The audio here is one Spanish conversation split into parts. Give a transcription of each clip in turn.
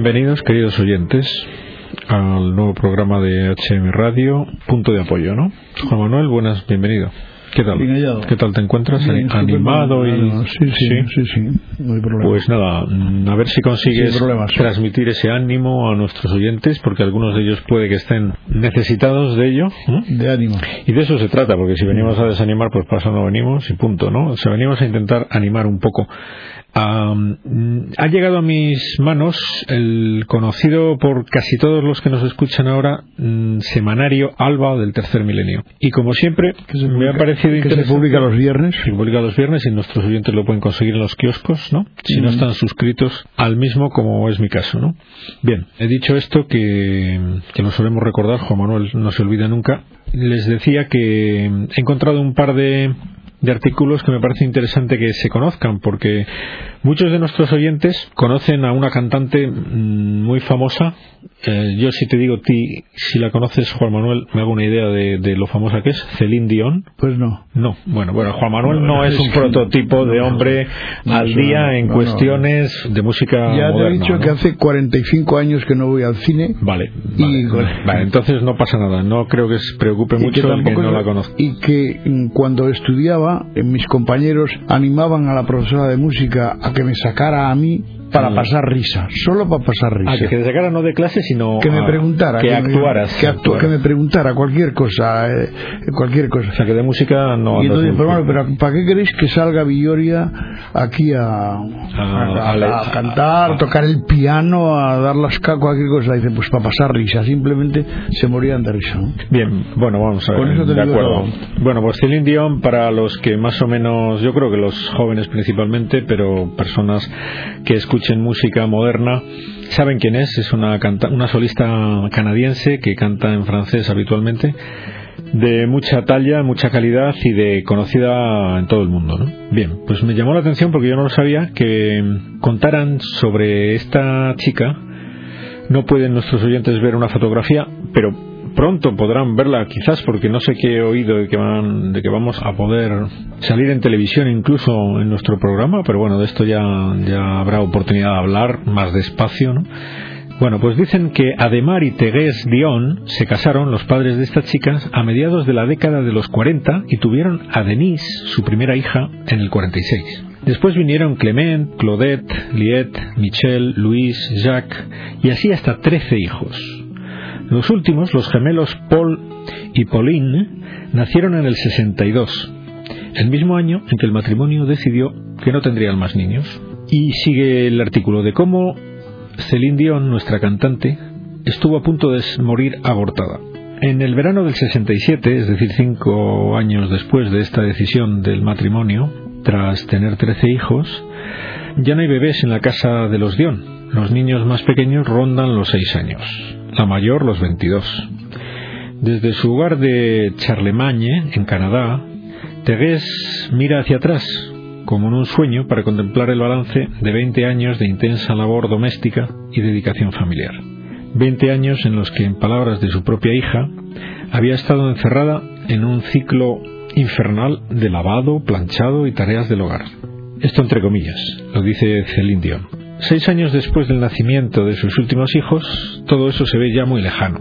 Bienvenidos, queridos oyentes, al nuevo programa de HM Radio, Punto de Apoyo, ¿no? Juan Manuel, buenas, bienvenido. ¿Qué tal? Bien. ¿Qué tal te encuentras? Bien, ¿Animado y...? Sí, sí, sí, sí, no hay problema. Pues nada, a ver si consigues transmitir ese ánimo a nuestros oyentes, porque algunos de ellos puede que estén necesitados de ello. ¿no? de ánimo. Y de eso se trata, porque si venimos a desanimar, pues eso no venimos y punto, ¿no? O sea, venimos a intentar animar un poco. Mm, ha llegado a mis manos el conocido por casi todos los que nos escuchan ahora mm, semanario Alba del tercer milenio. Y como siempre, me ha parecido que se publica los viernes. Se publica los viernes y nuestros oyentes lo pueden conseguir en los kioscos, ¿no? Si no Mm. están suscritos al mismo, como es mi caso, ¿no? Bien, he dicho esto que, que lo solemos recordar, Juan Manuel no se olvida nunca. Les decía que he encontrado un par de, de artículos que me parece interesante que se conozcan, porque muchos de nuestros oyentes conocen a una cantante mm, muy famosa. Eh, yo, si te digo ti, si la conoces, Juan Manuel, me hago una idea de, de lo famosa que es, Celine Dion. Pues no. No, bueno, bueno, Juan Manuel no, No, es es un que- prototipo de no, hombre no, al día no, en no, cuestiones de música ya te moderna. he dicho ¿no? que hace 45 años que no voy al cine. Vale, Y- vale, vale, entonces no pasa nada. No creo que se preocupe y que mucho el que tampoco no es- la conozca. y que mm, cuando estudiaba eh, mis compañeros animaban a la profesora de música a que me sacara a mí para Mm. pasar risa solo para pasar risa Ah, que te sacara no de clase, sino que me a- preguntara que me- actuaras. que, actu- que me preguntara cualquier cosa eh, cualquier cosa O sea, que de música no. y entonces, pero, bueno, pero ¿para qué queréis que salga Villoria aquí a, a- a- a- a cantar, a- tocar el piano, a dar las ca- cualquier cosa? Dice, pues para pasar risa, simplemente se morían de risa. ¿no? Bien, bueno, vamos a ver. Con eso te de acuerdo. todo. Bueno, pues Celine Dion, para los que más o menos, yo creo que los jóvenes principalmente, pero personas que escuchen música moderna, saben quién es. Es una, canta- una solista canadiense que canta en francés habitualmente, de mucha talla, mucha calidad y de conocida en todo el mundo. ¿no? Bien, pues me llamó la atención porque yo no lo sabía que contaran sobre esta chica no pueden nuestros oyentes ver una fotografía, pero pronto podrán verla quizás porque no sé qué he oído de que, van, de que vamos a poder salir en televisión incluso en nuestro programa, pero bueno, de esto ya, ya habrá oportunidad de hablar más despacio, ¿no? Bueno, pues dicen que Ademar y Tegués Dion se casaron, los padres de estas chicas, a mediados de la década de los 40 y tuvieron a Denise, su primera hija, en el 46. Después vinieron Clement, Claudette, Liette, Michel, Luis, Jacques y así hasta 13 hijos. Los últimos, los gemelos Paul y Pauline, nacieron en el 62, el mismo año en que el matrimonio decidió que no tendrían más niños. Y sigue el artículo de cómo Celine Dion, nuestra cantante, estuvo a punto de morir abortada. En el verano del 67, es decir, cinco años después de esta decisión del matrimonio, tras tener 13 hijos, ya no hay bebés en la casa de los Dion. Los niños más pequeños rondan los 6 años, la mayor los 22. Desde su hogar de Charlemagne, en Canadá, Tegués mira hacia atrás, como en un sueño, para contemplar el balance de 20 años de intensa labor doméstica y dedicación familiar. 20 años en los que, en palabras de su propia hija, había estado encerrada en un ciclo infernal de lavado, planchado y tareas del hogar. Esto entre comillas, lo dice Celine Dion. Seis años después del nacimiento de sus últimos hijos, todo eso se ve ya muy lejano.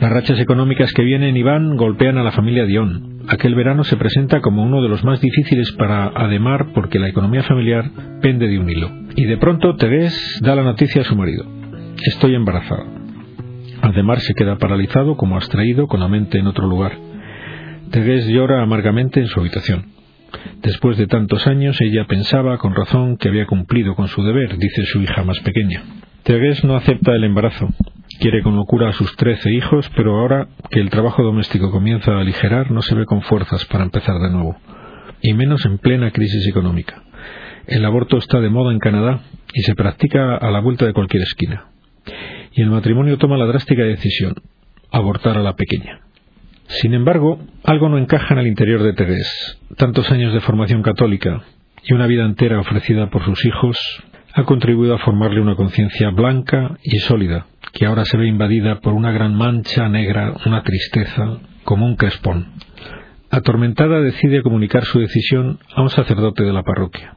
Las rachas económicas que vienen y van golpean a la familia Dion. Aquel verano se presenta como uno de los más difíciles para Ademar porque la economía familiar pende de un hilo. Y de pronto Tegués da la noticia a su marido. Estoy embarazada. Ademar se queda paralizado como abstraído con la mente en otro lugar. Tegués llora amargamente en su habitación. Después de tantos años, ella pensaba con razón que había cumplido con su deber, dice su hija más pequeña. Tegués no acepta el embarazo. Quiere con locura a sus trece hijos, pero ahora que el trabajo doméstico comienza a aligerar, no se ve con fuerzas para empezar de nuevo. Y menos en plena crisis económica. El aborto está de moda en Canadá y se practica a la vuelta de cualquier esquina. Y el matrimonio toma la drástica decisión, abortar a la pequeña. Sin embargo, algo no encaja en el interior de Tegués. Tantos años de formación católica y una vida entera ofrecida por sus hijos ha contribuido a formarle una conciencia blanca y sólida, que ahora se ve invadida por una gran mancha negra, una tristeza, como un crespón. Atormentada decide comunicar su decisión a un sacerdote de la parroquia.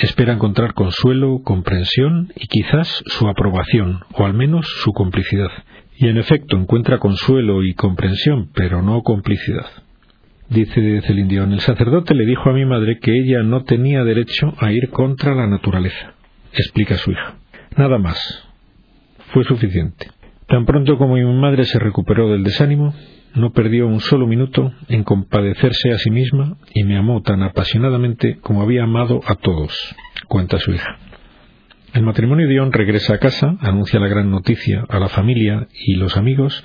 espera encontrar consuelo, comprensión y quizás su aprobación, o al menos su complicidad. Y en efecto encuentra consuelo y comprensión, pero no complicidad. Dice Celine Dion, el sacerdote le dijo a mi madre que ella no tenía derecho a ir contra la naturaleza. Explica su hija. Nada más. Fue suficiente. Tan pronto como mi madre se recuperó del desánimo, no perdió un solo minuto en compadecerse a sí misma y me amó tan apasionadamente como había amado a todos, cuenta su hija. El matrimonio Dion regresa a casa, anuncia la gran noticia a la familia y los amigos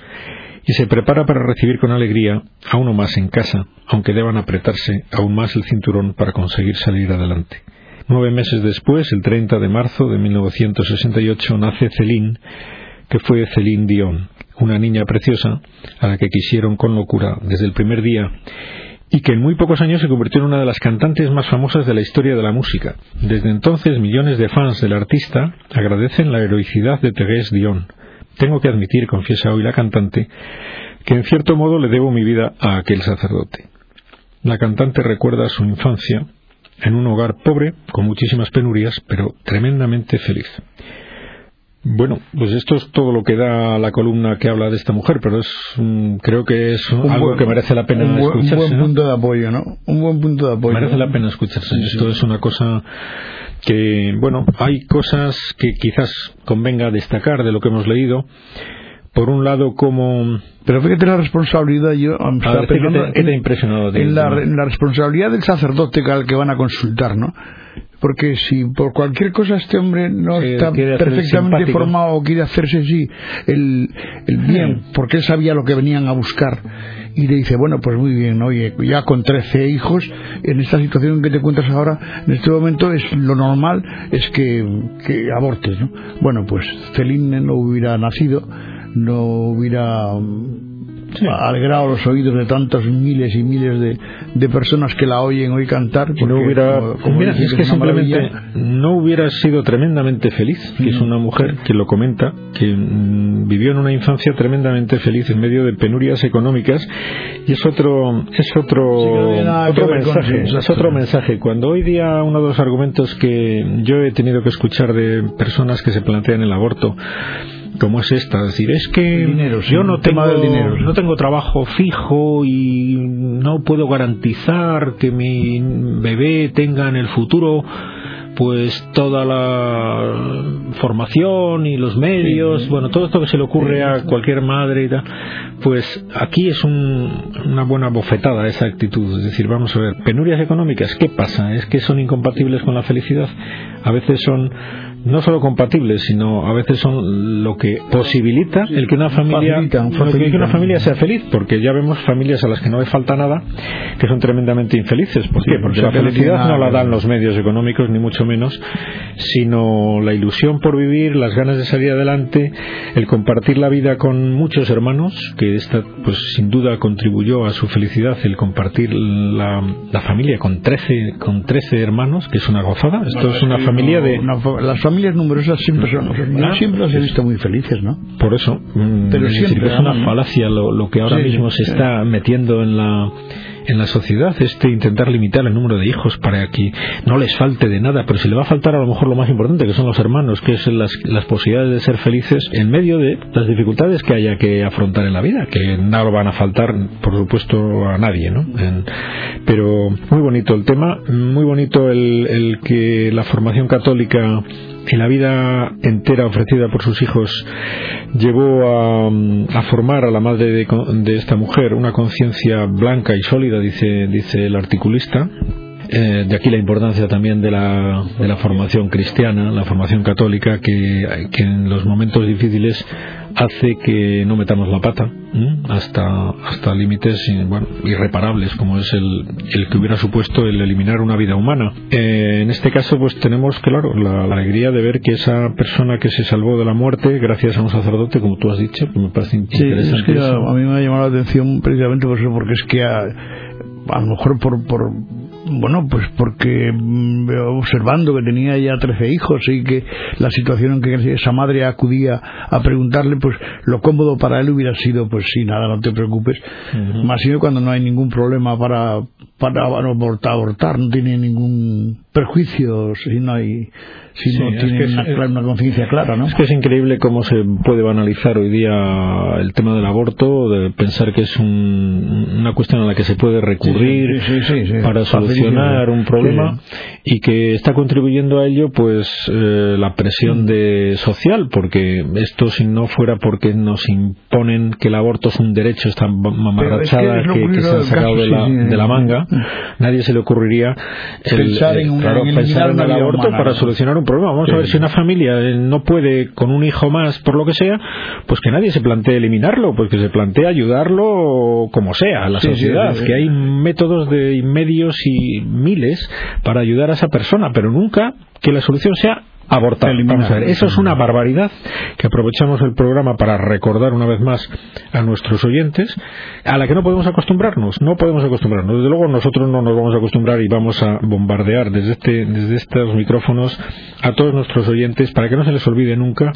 y se prepara para recibir con alegría a uno más en casa, aunque deban apretarse aún más el cinturón para conseguir salir adelante. Nueve meses después, el 30 de marzo de 1968, nace Céline, que fue Céline Dion, una niña preciosa a la que quisieron con locura desde el primer día y que en muy pocos años se convirtió en una de las cantantes más famosas de la historia de la música. Desde entonces millones de fans del artista agradecen la heroicidad de Thérèse Dion. Tengo que admitir, confiesa hoy la cantante, que en cierto modo le debo mi vida a aquel sacerdote. La cantante recuerda su infancia en un hogar pobre, con muchísimas penurias, pero tremendamente feliz. Bueno, pues esto es todo lo que da la columna que habla de esta mujer, pero es creo que es algo que merece la pena escucharse. Un buen punto de apoyo, ¿no? Un buen punto de apoyo. Merece la pena escucharse. Esto es una cosa que, bueno, hay cosas que quizás convenga destacar de lo que hemos leído. Por un lado, como. Pero fíjate la responsabilidad, yo. A ¿qué, te, ha impresionado? en, la, en la responsabilidad del sacerdote al que van a consultar, ¿no? Porque si por cualquier cosa este hombre no está perfectamente formado o quiere hacerse sí el, el bien, porque él sabía lo que venían a buscar. Y le dice, bueno, pues muy bien, oye, ya con 13 hijos, en esta situación que te cuentas ahora, en este momento es lo normal es que, que abortes, ¿no? Bueno, pues Celine no hubiera nacido, no hubiera sí. alegrado los oídos de tantos miles y miles de, de personas que la oyen hoy cantar. No hubiera, mira, es que simplemente no hubiera sido tremendamente feliz, que es una mujer que lo comenta, que mm, vivió en una infancia tremendamente feliz en medio de penurias económicas y es otro es otro, otro mensaje, es otro mensaje. Cuando hoy día uno de los argumentos que yo he tenido que escuchar de personas que se plantean el aborto como es esta, es decir, es que yo no tengo, no tengo trabajo fijo y no puedo garantizar que mi bebé tenga en el futuro pues toda la formación y los medios, bueno, todo esto que se le ocurre a cualquier madre y tal, pues aquí es una buena bofetada esa actitud, es decir, vamos a ver, penurias económicas, ¿qué pasa? ¿Es que son incompatibles con la felicidad? A veces son no solo compatibles, sino a veces son lo que posibilita el que una familia que una familia sea feliz, porque ya vemos familias a las que no le falta nada que son tremendamente infelices. ¿Por qué? Porque la felicidad no la dan los medios económicos ni mucho menos, sino la ilusión por vivir, las ganas de salir adelante, el compartir la vida con muchos hermanos, que esta pues sin duda contribuyó a su felicidad el compartir la, la familia con 13 con 13 hermanos, que es una gozada. Esto es una familia de familias numerosas siempre son los siempre las he visto muy felices, ¿no? Por eso, mm, pero siempre es una falacia lo, que ahora mismo se está metiendo en la en la sociedad este intentar limitar el número de hijos para que no les falte de nada, pero si le va a faltar a lo mejor lo más importante, que son los hermanos, que es las, las posibilidades de ser felices en medio de las dificultades que haya que afrontar en la vida, que no lo van a faltar, por supuesto, a nadie, ¿no? pero muy bonito el tema, muy bonito el, el que la formación católica en la vida entera ofrecida por sus hijos llevó a, formar a la madre de, esta mujer una conciencia blanca y sólida, dice, dice el articulista. Eh, de aquí la importancia también de la, de la formación cristiana, la formación católica, que, que en los momentos difíciles hace que no metamos la pata hasta hasta límites bueno, irreparables como es el, el, que hubiera supuesto el eliminar una vida humana. Eh, en este caso pues tenemos claro la, alegría de ver que esa persona que se salvó de la muerte gracias a un sacerdote como tú has dicho que me parece interesante es a, mí me ha llamado la atención precisamente por eso porque es que a, a lo mejor por, por bueno, pues porque mm, observando que tenía ya 13 hijos y que la situación en que esa madre acudía a preguntarle, pues lo cómodo para él hubiera sido, pues sí, nada, no te preocupes. Más sino cuando no hay ningún problema para, para abortar, abortar, no tiene ningún perjuicio si no hay si no tiene una, conciencia clara, ¿no? Es que es increíble cómo se puede banalizar hoy día el tema del aborto, de pensar que es una cuestión a la que se puede recurrir para solucionar un problema y que está contribuyendo a ello pues eh, la presión de social, porque esto si no fuera porque nos imponen que el aborto es un derecho, esta mamarrachada que, se ha sacado de, la, manga, nadie se le ocurriría pensar en, eh, pensar en el aborto para solucionar un problema. Vamos a ver si una familia eh, no puede con un hijo más, por lo que sea, pues que nadie se plantee eliminarlo, pues que se plantee ayudarlo como sea a la sociedad, que hay métodos de medios y miles para ayudar a esa persona, pero nunca que la solución sea abortar. Vamos a ver, eso es una barbaridad que aprovechamos el programa para recordar una vez más a nuestros oyentes, a la que no podemos acostumbrarnos, no podemos acostumbrarnos. Desde luego nosotros no nos vamos a acostumbrar y vamos a bombardear desde, este, desde estos micrófonos a todos nuestros oyentes para que no se les olvide nunca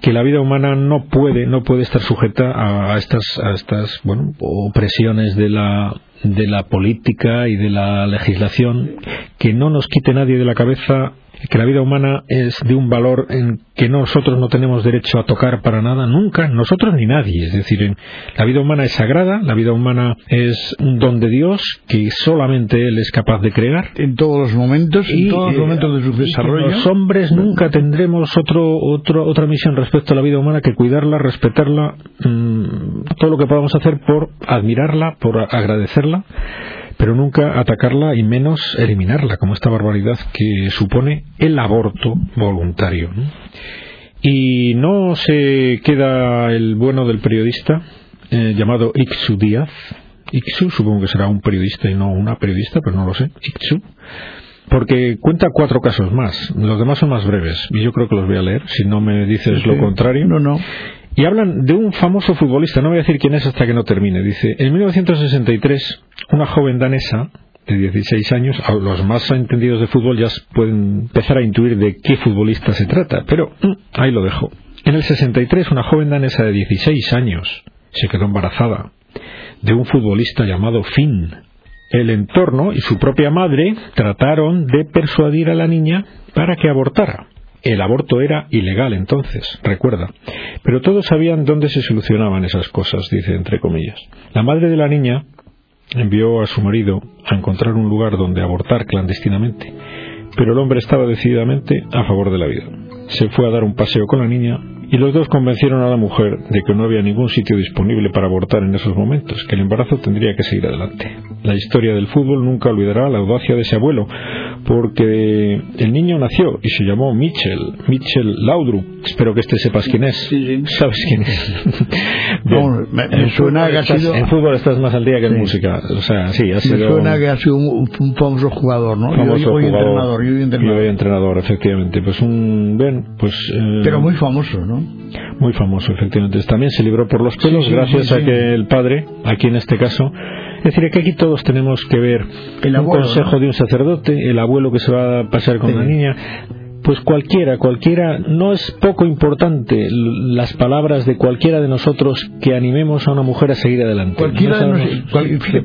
que la vida humana no puede, no puede estar sujeta a, estas, a estas bueno, opresiones de la de la política y de la legislación, que no nos quite nadie de la cabeza que la vida humana es de un valor en que nosotros no tenemos derecho a tocar para nada, nunca, nosotros ni nadie. Es decir, la vida humana es sagrada, la vida humana es un don de Dios que solamente Él es capaz de crear. En todos los momentos, en todos los momentos de su desarrollo. Los hombres nunca tendremos otro, otro, otra misión respecto a la vida humana que cuidarla, respetarla, mm, todo lo que podamos hacer por admirarla, por agradecerla pero nunca atacarla y menos eliminarla, como esta barbaridad que supone el aborto voluntario. Y no se queda el bueno del periodista eh, llamado Ixu Díaz. Ixu, supongo que será un periodista y no una periodista, pero no lo sé. Ixu. Porque cuenta cuatro casos más. Los demás son más breves. Y yo creo que los voy a leer, si no me dices lo contrario. No, no. Y hablan de un famoso futbolista, no voy a decir quién es hasta que no termine. Dice, en 1963, una joven danesa de 16 años, los más entendidos de fútbol ya pueden empezar a intuir de qué futbolista se trata, pero mm, ahí lo dejo. En el 63, una joven danesa de 16 años se quedó embarazada de un futbolista llamado Finn. El entorno y su propia madre trataron de persuadir a la niña para que abortara. El aborto era ilegal entonces, recuerda. Pero todos sabían dónde se solucionaban esas cosas, dice entre comillas. La madre de la niña envió a su marido a encontrar un lugar donde abortar clandestinamente, pero el hombre estaba decididamente a favor de la vida. Se fue a dar un paseo con la niña y los dos convencieron a la mujer de que no había ningún sitio disponible para abortar en esos momentos, que el embarazo tendría que seguir adelante. La historia del fútbol nunca olvidará la audacia de ese abuelo, porque el niño nació y se llamó Mitchell, Mitchell Laudrup. Espero que este sepas quién es. ¿Sabes quién es? me, suena que ha sido... En fútbol estás más al día que en música. O sea, sí, ha sido... Me suena que ha sido un, famoso jugador, ¿no? Famoso hoy, entrenador, yo entrenador. entrenador, efectivamente. Pues un... Ven, pues... Eh, Pero muy famoso, ¿no? Muy famoso, efectivamente. También se libró por los pelos gracias a que el padre, aquí en este caso, es decir, que aquí todos tenemos que ver el un consejo de un sacerdote, el abuelo que se va a pasar con la niña, pues cualquiera, cualquiera, no es poco importante las palabras de cualquiera de nosotros que animemos a una mujer a seguir adelante. Cualquiera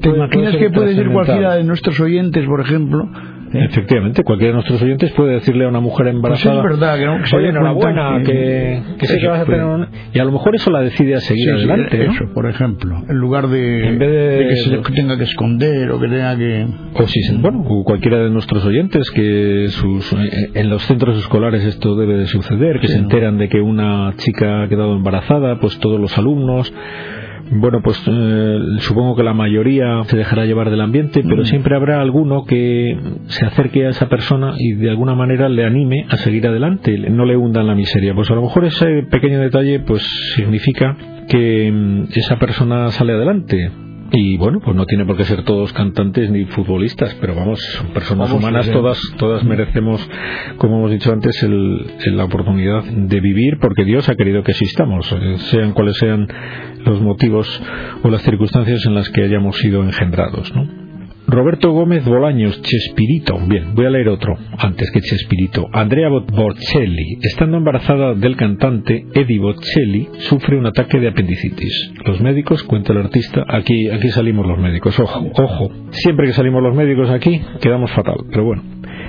¿Te imaginas que puede ser cualquiera de nuestros oyentes, por ejemplo? ¿Eh? Efectivamente, cualquiera de nuestros oyentes puede decirle a una mujer embarazada, pues es verdad, que no, oye, enhorabuena, que, que, sé que vas a tener un... Y a lo mejor eso la decide a seguir adelante, Eso, por ejemplo, en lugar de, en vez de, que se tenga que esconder o que tenga que... O si, bueno, cualquiera de nuestros oyentes que sus, eh, en los centros escolares esto debe de suceder, que se enteran de que una chica ha quedado embarazada, pues todos los alumnos bueno, pues eh, supongo que la mayoría se dejará llevar del ambiente, pero mm. siempre habrá alguno que se acerque a esa persona y de alguna manera le anime a seguir adelante, no le hunda en la miseria. Pues a lo mejor ese pequeño detalle pues significa que mm, esa persona sale adelante y bueno, pues no tiene por qué ser todos cantantes ni futbolistas, pero vamos, son personas humanas, todas, todas merecemos, como hemos dicho antes, el, la oportunidad de vivir porque Dios ha querido que existamos, eh, sean cuales sean los motivos o las circunstancias en las que hayamos sido engendrados, ¿no? Roberto Gómez Bolaños, Chespirito. Bien, voy a leer otro antes que Chespirito. Andrea Bocelli, estando embarazada del cantante Eddie Bocelli, sufre un ataque de apendicitis. Los médicos, cuenta el artista, aquí, aquí salimos los médicos. Ojo, ojo. Siempre que salimos los médicos aquí, quedamos fatal. Pero bueno.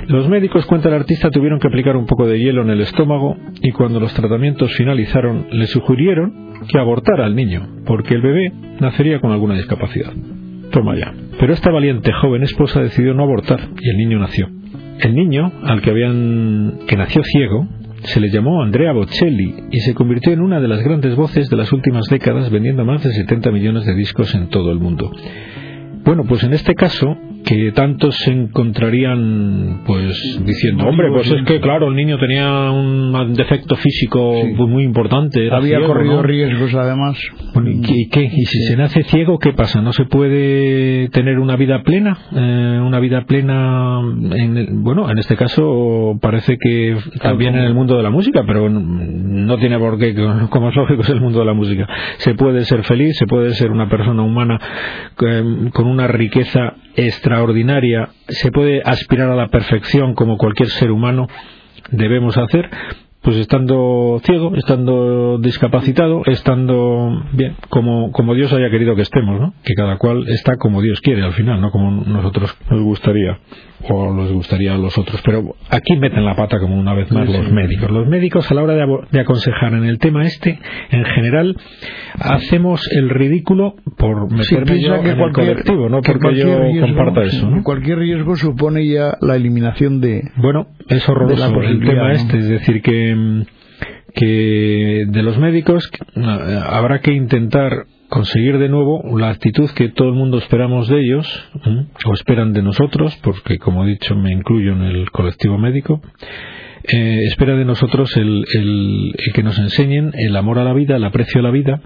Los médicos, cuenta el artista, tuvieron que aplicar un poco de hielo en el estómago y cuando los tratamientos finalizaron le sugirieron que abortara al niño, porque el bebé nacería con alguna discapacidad. Toma ya. Pero esta valiente joven esposa decidió no abortar y el niño nació. El niño, al que habían que nació ciego, se le llamó Andrea Bocelli y se convirtió en una de las grandes voces de las últimas décadas vendiendo más de 70 millones de discos en todo el mundo. Bueno, pues en este caso que tantos se encontrarían pues diciendo hombre pues es que claro el niño tenía un defecto físico pues, muy importante había corrido riesgos además. ¿y qué? y si se nace ciego qué pasa no se puede tener una vida plena eh, una vida plena en bueno en este caso parece que también en el mundo de la música pero no tiene por qué como es lógico es el mundo de la música. Se puede ser feliz se puede ser una persona humana eh, con una riqueza extraordinaria, se puede aspirar a la perfección como cualquier ser humano debemos hacer, pues estando ciego, estando discapacitado, estando bien, como, como Dios haya querido que estemos, ¿no? Que cada cual está como Dios quiere al final, no como nosotros nos gustaría o les gustaría a los otros. Pero aquí meten la pata como una vez más los médicos. Los médicos a la hora de, aconsejar en el tema este, en general, hacemos el ridículo por meterme yo en el colectivo, no porque yo comparta eso. Cualquier riesgo supone ya la eliminación de. Bueno, es horroroso el tema este, es decir que que de los médicos habrá que intentar conseguir de nuevo la actitud que todo el mundo esperamos de ellos o esperan de nosotros, porque como he dicho me incluyo en el colectivo médico, eh, espera de nosotros el, el, que nos enseñen el amor a la vida, el aprecio a la vida,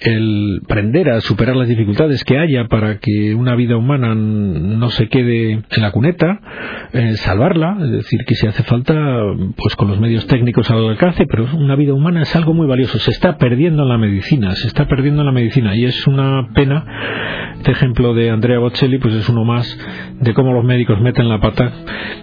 el aprender a superar las dificultades que haya para que una vida humana no se quede en la cuneta, eh, salvarla, es decir, que si hace falta, pues con los medios técnicos al alcance, pero una vida humana es algo muy valioso, se está perdiendo en la medicina, se está perdiendo en la medicina y es una pena. Este ejemplo de Andrea Bocelli, pues es uno más de cómo los médicos meten la pata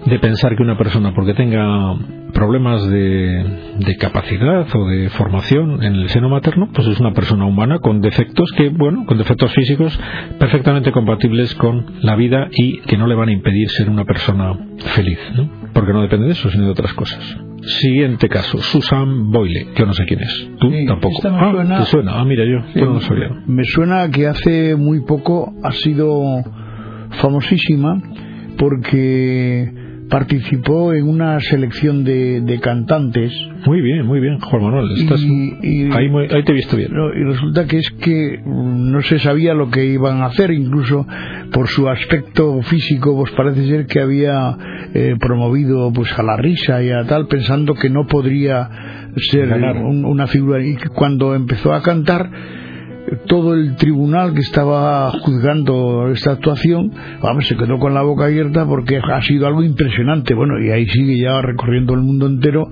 de pensar que una persona, porque tenga problemas de, capacidad o de formación en el seno materno, pues es una persona humana con defectos que, bueno, con defectos físicos perfectamente compatibles con la vida y que no le van a impedir ser una persona feliz, ¿no? Porque no depende de eso, sino de otras cosas. Siguiente caso, Susan Boyle, yo no sé quién es. Tú tampoco. ah, suena... ¿te suena? Ah, mira, yo, yo no lo sabía. Me suena que hace muy poco ha sido famosísima porque participó en una selección de, de cantantes. Muy bien, muy bien, Juan Manuel. Estás y, ahí, ahí, te he visto bien. y resulta que es que mm, no se sabía lo que iban a hacer, incluso por su aspecto físico, pues parece ser que había eh, promovido pues a la risa y a tal, pensando que no podría ser una figura. Y cuando empezó a cantar, todo el tribunal que estaba juzgando esta actuación, vamos, se quedó con la boca abierta porque ha sido algo impresionante. Bueno, y ahí sigue ya recorriendo el mundo entero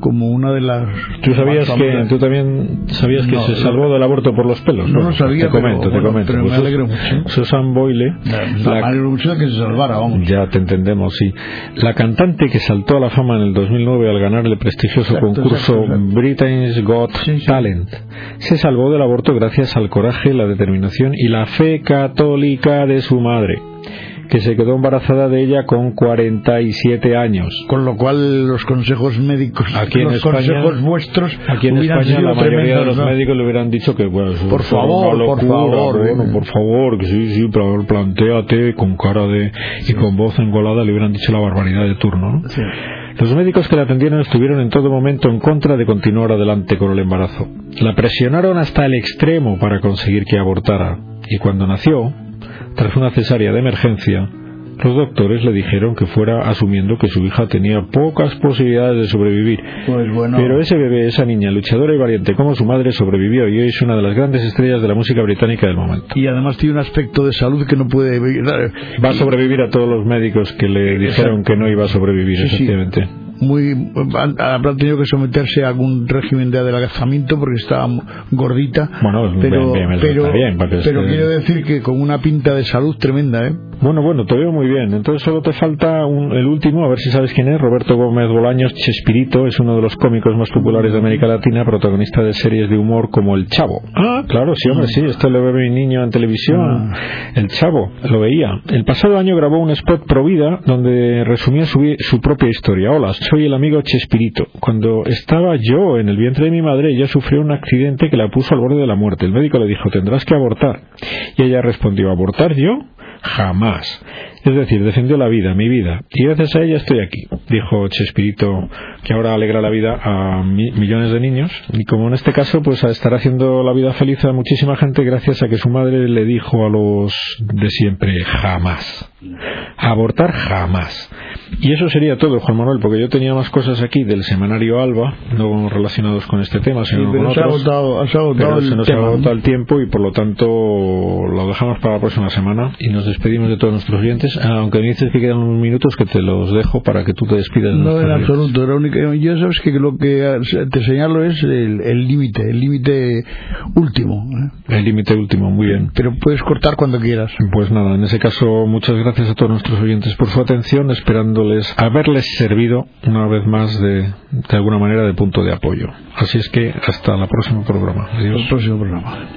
como una de las. ¿Tú sabías que tú también sabías que se salvó del aborto por los pelos? No, lo sabía. Te comento, te comento. Pero me alegro mucho. Susan Boyle. me alegro mucho de que se salvara, vamos. Ya te entendemos, sí. La cantante que saltó a la fama en el 2009 al ganar el prestigioso concurso Britain's Got Talent se salvó del aborto gracias al coraje, la determinación y la fe católica de su madre, que se quedó embarazada de ella con 47 años. Con lo cual los consejos médicos, aquí en los España, consejos vuestros, aquí en España la mayoría de los médicos le hubieran dicho que bueno, por favor, por favor, bueno, por favor, que sí, sí, pero planteate con cara de y con voz engolada le hubieran dicho la barbaridad de turno, ¿no? Los médicos que la atendieron estuvieron en todo momento en contra de continuar adelante con el embarazo. La presionaron hasta el extremo para conseguir que abortara, y cuando nació, tras una cesárea de emergencia, los doctores le dijeron que fuera asumiendo que su hija tenía pocas posibilidades de sobrevivir. Pues Pero ese bebé, esa niña luchadora y valiente como su madre sobrevivió y hoy es una de las grandes estrellas de la música británica del momento. Y además tiene un aspecto de salud que no puede... Va a sobrevivir a todos los médicos que le dijeron que no iba a sobrevivir, efectivamente muy habrá tenido que someterse a algún régimen de adelgazamiento porque estaba gordita bueno pero bien, pero, pero quiero decir que con una pinta de salud tremenda ¿eh? Bueno, bueno, te veo muy bien. Entonces solo te falta el último, a ver si sabes quién es. Roberto Gómez Bolaños Chespirito es uno de los cómicos más populares de América Latina, protagonista de series de humor como El Chavo. Ah, claro, sí, hombre, sí. Esto lo ve mi niño en televisión. Ah. El Chavo, lo veía. El pasado año grabó un spot pro vida donde resumía su, su propia historia. Hola, soy el amigo Chespirito. Cuando estaba yo en el vientre de mi madre, ella sufrió un accidente que la puso al borde de la muerte. El médico le dijo, tendrás que abortar. Y ella respondió, ¿abortar yo? Jamás. Es decir, defendió la vida, mi vida, y gracias a ella estoy aquí, dijo Chespirito, que ahora alegra la vida a millones de niños, y como en este caso, pues estar haciendo la vida feliz a muchísima gente gracias a que su madre le dijo a los de siempre, jamás. Abortar jamás. Y eso sería todo, Juan Manuel, porque yo tenía más cosas aquí del semanario Alba, no relacionados con este tema, sino con otros. se nos ha agotado el tiempo y por lo tanto lo dejamos para la próxima semana y nos despedimos de todos nuestros clientes, aunque me dices que quedan unos minutos que te los dejo para que tú te despidas. no, en absoluto, era única, yo sabes que lo que te señalo es el límite, el límite último. ¿eh? El límite último, muy bien. Pero puedes cortar cuando quieras. Pues nada, en ese caso, muchas gracias a todos nuestros oyentes por su atención, esperando habiéndoles, haberles servido una vez más de, de alguna manera de punto de apoyo. Así es que hasta la próxima programa. Adiós. El próximo programa.